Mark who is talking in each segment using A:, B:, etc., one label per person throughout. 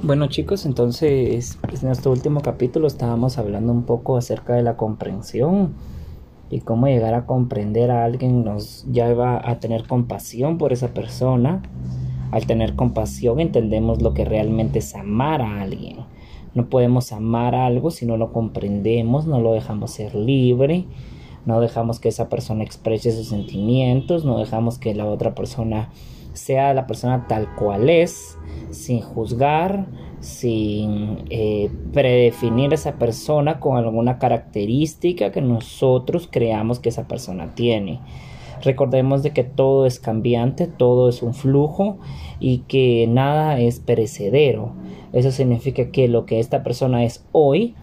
A: Bueno chicos, entonces en nuestro último capítulo estábamos hablando un poco acerca de la comprensión y cómo llegar a comprender a alguien nos lleva a tener compasión por esa persona. Al tener compasión entendemos lo que realmente es amar a alguien. No podemos amar algo si no lo comprendemos, no lo dejamos ser libre, no dejamos que esa persona exprese sus sentimientos, no dejamos que la otra persona sea la persona tal cual es sin juzgar, sin eh, predefinir a esa persona con alguna característica que nosotros creamos que esa persona tiene. Recordemos de que todo es cambiante, todo es un flujo y que nada es perecedero. Eso significa que lo que esta persona es hoy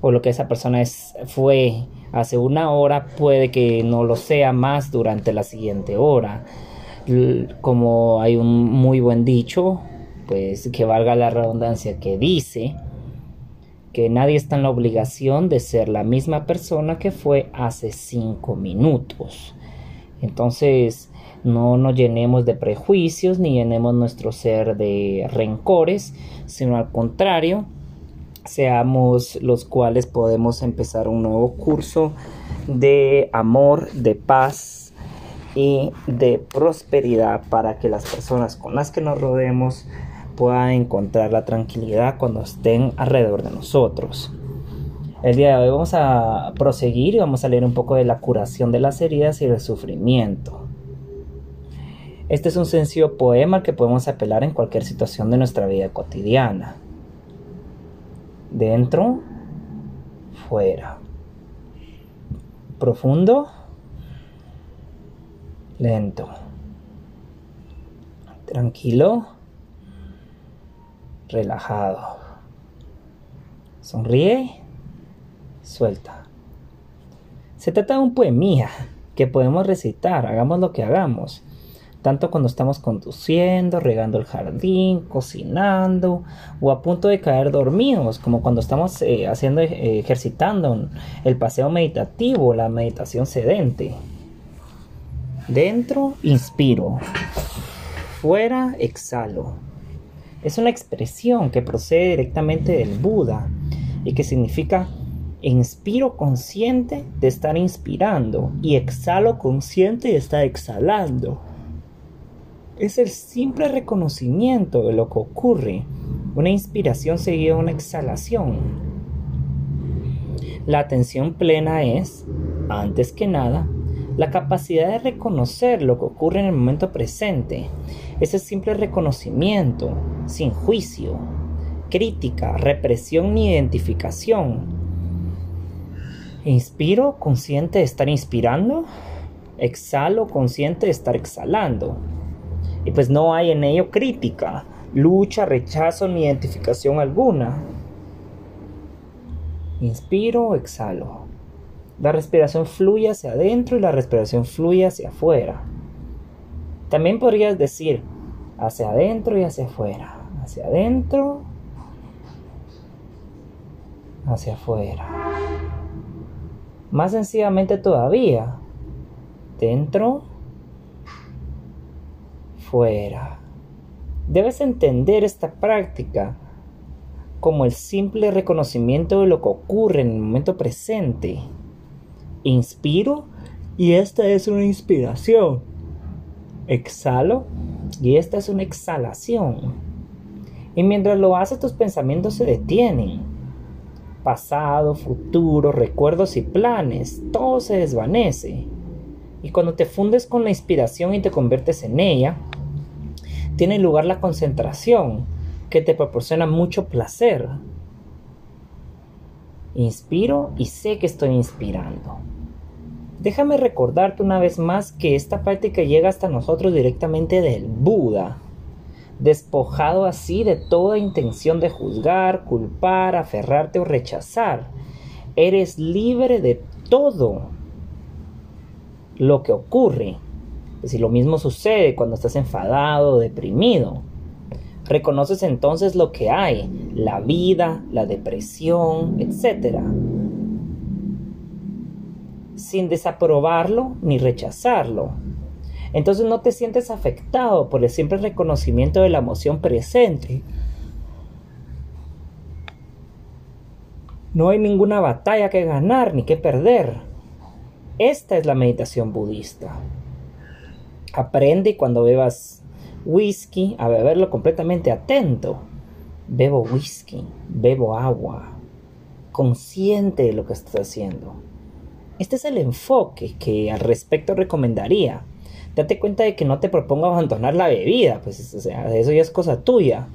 A: o lo que esa persona es, fue hace una hora puede que no lo sea más durante la siguiente hora. Como hay un muy buen dicho, pues que valga la redundancia, que dice que nadie está en la obligación de ser la misma persona que fue hace cinco minutos. Entonces, no nos llenemos de prejuicios ni llenemos nuestro ser de rencores, sino al contrario, seamos los cuales podemos empezar un nuevo curso de amor, de paz y de prosperidad para que las personas con las que nos rodemos puedan encontrar la tranquilidad cuando estén alrededor de nosotros. El día de hoy vamos a proseguir y vamos a leer un poco de la curación de las heridas y del sufrimiento. Este es un sencillo poema al que podemos apelar en cualquier situación de nuestra vida cotidiana. Dentro, fuera. Profundo, lento. Tranquilo, relajado. Sonríe, suelta. Se trata de un poemía que podemos recitar, hagamos lo que hagamos. Tanto cuando estamos conduciendo, regando el jardín, cocinando o a punto de caer dormidos, como cuando estamos eh, haciendo, eh, ejercitando el paseo meditativo, la meditación sedente. Dentro, inspiro. Fuera, exhalo es una expresión que procede directamente del Buda y que significa inspiro consciente de estar inspirando y exhalo consciente de estar exhalando. Es el simple reconocimiento de lo que ocurre, una inspiración seguida de una exhalación. La atención plena es, antes que nada, la capacidad de reconocer lo que ocurre en el momento presente ese simple reconocimiento, sin juicio, crítica, represión ni identificación. Inspiro consciente de estar inspirando, exhalo consciente de estar exhalando. Y pues no hay en ello crítica, lucha, rechazo ni identificación alguna. Inspiro, exhalo. La respiración fluye hacia adentro y la respiración fluye hacia afuera. También podrías decir hacia adentro y hacia afuera, hacia adentro, hacia afuera. Más sencillamente todavía, dentro, fuera. Debes entender esta práctica como el simple reconocimiento de lo que ocurre en el momento presente. Inspiro y esta es una inspiración exhalo y esta es una exhalación. Y mientras lo haces tus pensamientos se detienen. Pasado, futuro, recuerdos y planes, todo se desvanece. Y cuando te fundes con la inspiración y te conviertes en ella, tiene lugar la concentración, que te proporciona mucho placer. Inspiro y sé que estoy inspirando. Déjame recordarte una vez más que esta práctica llega hasta nosotros directamente del Buda, despojado así de toda intención de juzgar, culpar, aferrarte o rechazar. Eres libre de todo lo que ocurre. Si lo mismo sucede cuando estás enfadado o deprimido. Reconoces entonces lo que hay, la vida, la depresión, etc sin desaprobarlo ni rechazarlo. Entonces no te sientes afectado por el simple reconocimiento de la emoción presente. No hay ninguna batalla que ganar ni que perder. Esta es la meditación budista. Aprende cuando bebas whisky a beberlo completamente atento. Bebo whisky, bebo agua, consciente de lo que estás haciendo. Este es el enfoque que al respecto recomendaría. Date cuenta de que no te propongo abandonar la bebida, pues eso ya es cosa tuya.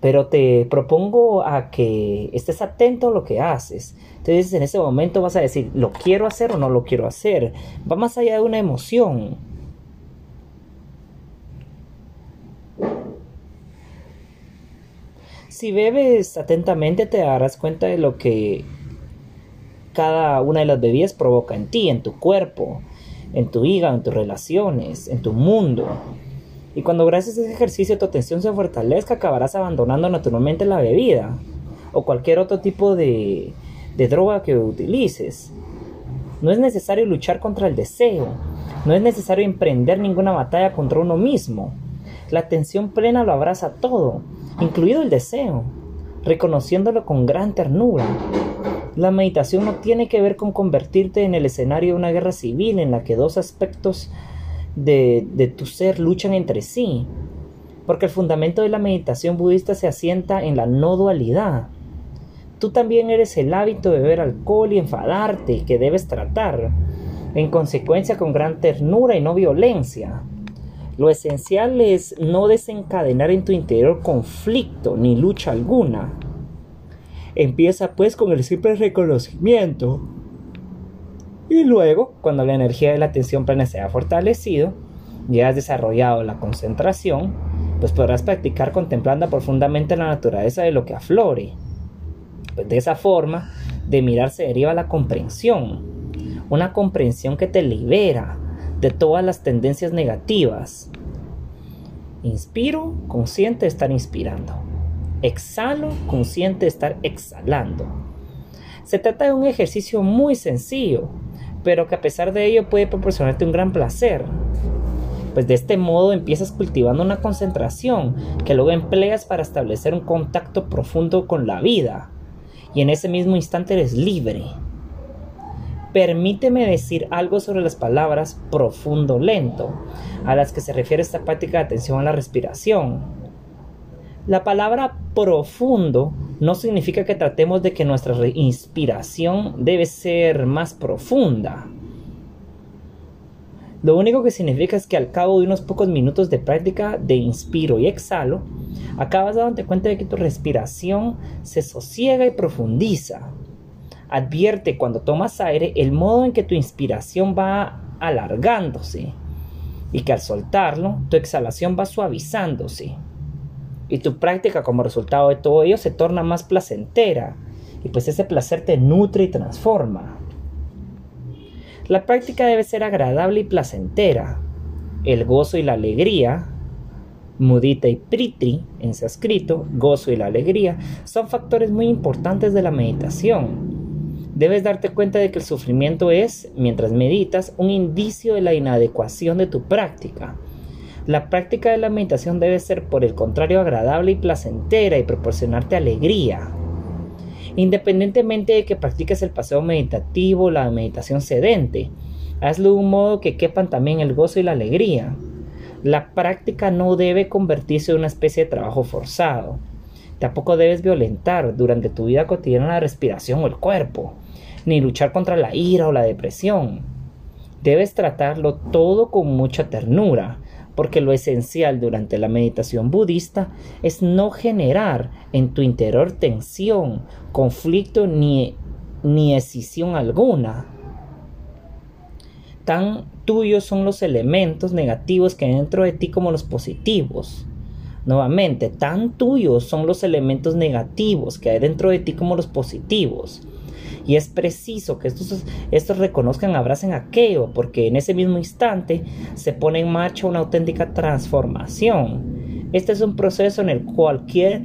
A: Pero te propongo a que estés atento a lo que haces. Entonces en ese momento vas a decir, ¿lo quiero hacer o no lo quiero hacer? Va más allá de una emoción. Si bebes atentamente te darás cuenta de lo que cada una de las bebidas provoca en ti, en tu cuerpo, en tu hígado, en tus relaciones, en tu mundo. Y cuando gracias a ese ejercicio tu atención se fortalezca, acabarás abandonando naturalmente la bebida o cualquier otro tipo de, de droga que utilices. No es necesario luchar contra el deseo, no es necesario emprender ninguna batalla contra uno mismo. La atención plena lo abraza todo, incluido el deseo, reconociéndolo con gran ternura. La meditación no tiene que ver con convertirte en el escenario de una guerra civil en la que dos aspectos de, tu ser luchan entre sí, porque el fundamento de la meditación budista se asienta en la no dualidad. Tú también eres el hábito de beber alcohol y enfadarte que debes tratar, en consecuencia con gran ternura y no violencia. Lo esencial es no desencadenar en tu interior conflicto ni lucha alguna. Empieza pues con el simple reconocimiento. Y luego, cuando la energía de la atención plena se ha fortalecido y has desarrollado la concentración, pues podrás practicar contemplando profundamente la naturaleza de lo que aflore. Pues de esa forma, de mirar se deriva la comprensión, una comprensión que te libera, de todas las tendencias negativas. Inspiro, consciente de estar inspirando. Exhalo, consciente de estar exhalando. Se trata de un ejercicio muy sencillo, pero que a pesar de ello puede proporcionarte un gran placer. Pues de este modo empiezas cultivando una concentración que luego empleas para establecer un contacto profundo con la vida. Y en ese mismo instante eres libre, Permíteme decir algo sobre las palabras profundo, lento, a las que se refiere esta práctica de atención a la respiración. La palabra profundo no significa que tratemos de que nuestra inspiración debe ser más profunda. Lo único que significa es que al cabo de unos pocos minutos de práctica de inspiro y exhalo, acabas dándote cuenta de que tu respiración se sosiega y profundiza. Advierte cuando tomas aire el modo en que tu inspiración va alargándose y que al soltarlo tu exhalación va suavizándose. Y tu práctica como resultado de todo ello se torna más placentera y pues ese placer te nutre y transforma. La práctica debe ser agradable y placentera. El gozo y la alegría, mudita y pritri en sánscrito, gozo y la alegría, son factores muy importantes de la meditación Debes darte cuenta de que el sufrimiento es, mientras meditas, un indicio de la inadecuación de tu práctica. La práctica de la meditación debe ser, por el contrario, agradable y placentera y proporcionarte alegría. Independientemente de que practiques el paseo meditativo o la meditación sedente, hazlo de un modo que quepan también el gozo y la alegría. La práctica no debe convertirse en una especie de trabajo forzado. Tampoco debes violentar durante tu vida cotidiana la respiración o el cuerpo ni luchar contra la ira o la depresión. Debes tratarlo todo con mucha ternura, porque lo esencial durante la meditación budista es no generar en tu interior tensión, conflicto ni, ni escisión alguna. Tan tuyos son los elementos negativos que hay dentro de ti como los positivos. Nuevamente, tan tuyos son los elementos negativos que hay dentro de ti como los positivos. Y es preciso que estos, reconozcan, abracen aquello, porque en ese mismo instante se pone en marcha una auténtica transformación. Este es un proceso en el, cualquier,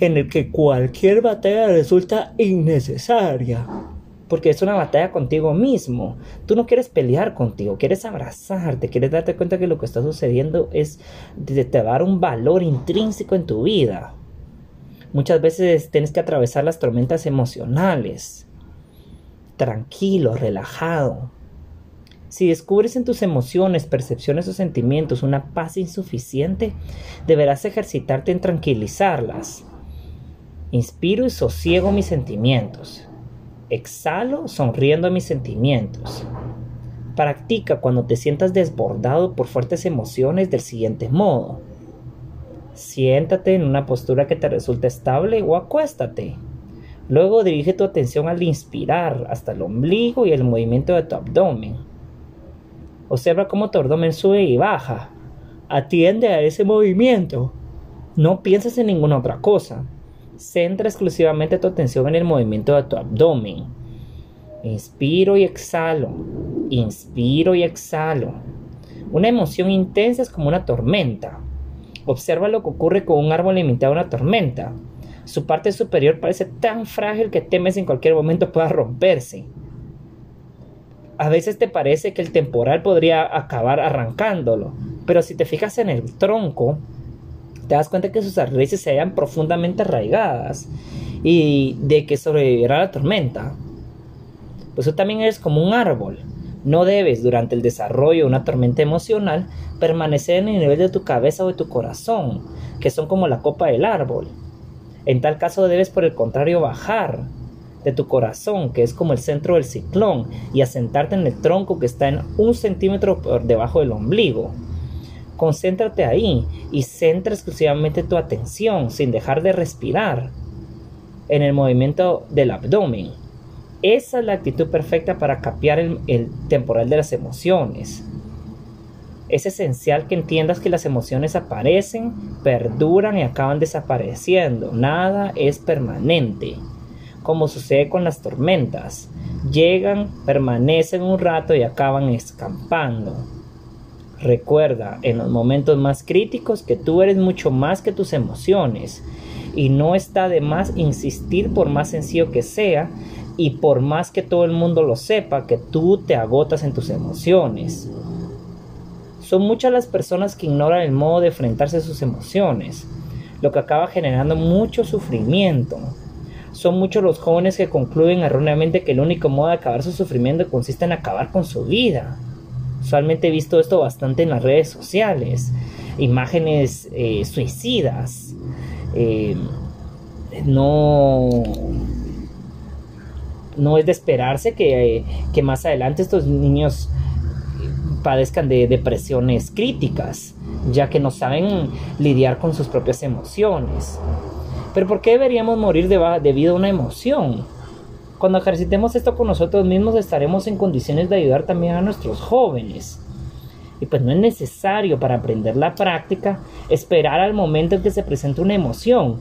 A: en el que cualquier batalla resulta innecesaria porque es una batalla contigo mismo. Tú no quieres pelear contigo, quieres abrazarte, quieres darte cuenta que lo que está sucediendo es te, te dar un valor intrínseco en tu vida. Muchas veces tienes que atravesar las tormentas emocionales. Tranquilo, relajado. Si descubres en tus emociones, percepciones o sentimientos una paz insuficiente, deberás ejercitarte en tranquilizarlas. Inspiro y sosiego mis sentimientos. Exhalo sonriendo a mis sentimientos. Practica cuando te sientas desbordado por fuertes emociones del siguiente modo. Siéntate en una postura que te resulte estable o acuéstate. Luego dirige tu atención al inspirar hasta el ombligo y el movimiento de tu abdomen. Observa cómo tu abdomen sube y baja. Atiende a ese movimiento. No pienses en ninguna otra cosa. Centra exclusivamente tu atención en el movimiento de tu abdomen. Inspiro y exhalo. Inspiro y exhalo. Una emoción intensa es como una tormenta. Observa lo que ocurre con un árbol limitado a una tormenta. Su parte superior parece tan frágil que temes en cualquier momento pueda romperse. A veces te parece que el temporal podría acabar arrancándolo, pero si te fijas en el tronco, te das cuenta que sus raíces se hallan profundamente arraigadas y de que sobrevivirá la tormenta. Pues tú también eres como un árbol. No debes, durante el desarrollo de una tormenta emocional, permanecer en el nivel de tu cabeza o de tu corazón, que son como la copa del árbol. En tal caso debes, por el contrario, bajar de tu corazón, que es como el centro del ciclón, y asentarte en el tronco que está en un centímetro por debajo del ombligo. Concéntrate ahí y centra exclusivamente tu atención sin dejar de respirar en el movimiento del abdomen. Esa es la actitud perfecta para capear el, el, temporal de las emociones. Es esencial que entiendas que las emociones aparecen, perduran y acaban desapareciendo. Nada es permanente. Como sucede con las tormentas. Llegan, permanecen un rato y acaban escampando. Recuerda en los momentos más críticos que tú eres mucho más que tus emociones y no está de más insistir por más sencillo que sea y por más que todo el mundo lo sepa que tú te agotas en tus emociones. Son muchas las personas que ignoran el modo de enfrentarse a sus emociones, lo que acaba generando mucho sufrimiento. Son muchos los jóvenes que concluyen erróneamente que el único modo de acabar su sufrimiento consiste en acabar con su vida. Usualmente he visto esto bastante en las redes sociales. Imágenes eh, suicidas. Eh, no, no es de esperarse que, que, más adelante estos niños padezcan de depresiones críticas, ya que no saben lidiar con sus propias emociones. Pero ¿por qué deberíamos morir debido a una emoción? Cuando ejercitemos esto con nosotros mismos estaremos en condiciones de ayudar también a nuestros jóvenes. Y pues no es necesario para aprender la práctica esperar al momento en que se presente una emoción.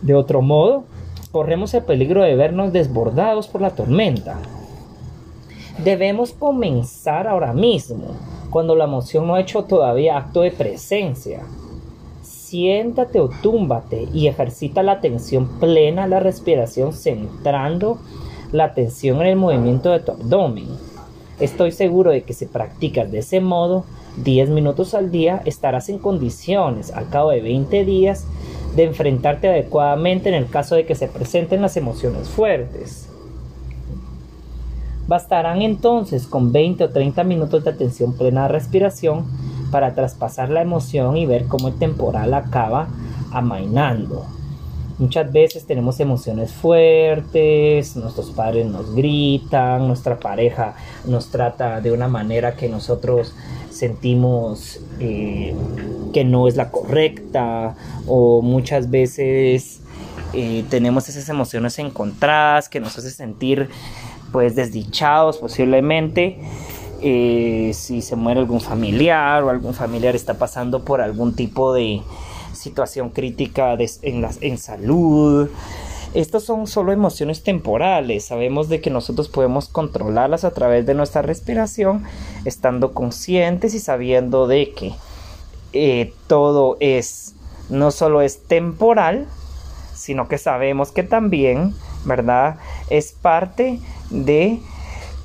A: De otro modo, corremos el peligro de vernos desbordados por la tormenta. Debemos comenzar ahora mismo, cuando la emoción no ha hecho todavía acto de presencia siéntate o túmbate y ejercita la atención plena la respiración centrando la atención en el movimiento de tu abdomen. Estoy seguro de que si practicas de ese modo 10 minutos al día estarás en condiciones al cabo de 20 días de enfrentarte adecuadamente en el caso de que se presenten las emociones fuertes. Bastarán entonces con 20 o 30 minutos de atención plena a respiración para traspasar la emoción y ver cómo el temporal acaba amainando. Muchas veces tenemos emociones fuertes, nuestros padres nos gritan, nuestra pareja nos trata de una manera que nosotros sentimos eh, que no es la correcta o muchas veces eh, tenemos esas emociones encontradas que nos hace sentir pues desdichados posiblemente eh, si se muere algún familiar o algún familiar está pasando por algún tipo de situación crítica en, en salud. Estas son solo emociones temporales. Sabemos de que nosotros podemos controlarlas a través de nuestra respiración, estando conscientes y sabiendo de que eh, todo es, no solo es temporal, sino que sabemos que también, ¿verdad? Es parte de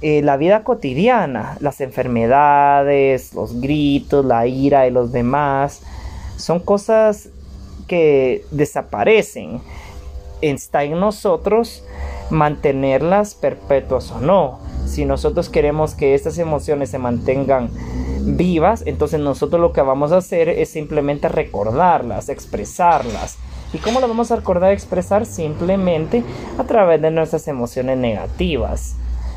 A: eh, la vida cotidiana, las enfermedades, los gritos, la ira de los demás, son cosas que desaparecen. Está en nosotros mantenerlas perpetuas o no. Si nosotros queremos que estas emociones se mantengan vivas, entonces nosotros lo que vamos a hacer es simplemente recordarlas, expresarlas. ¿Y cómo las vamos a recordar expresar? Simplemente a través de nuestras emociones negativas.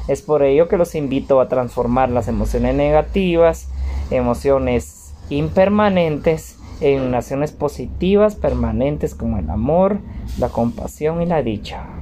A: Es por ello que los invito a transformar las emociones negativas, emociones impermanentes, en emociones positivas permanentes como el amor, la compasión y la dicha.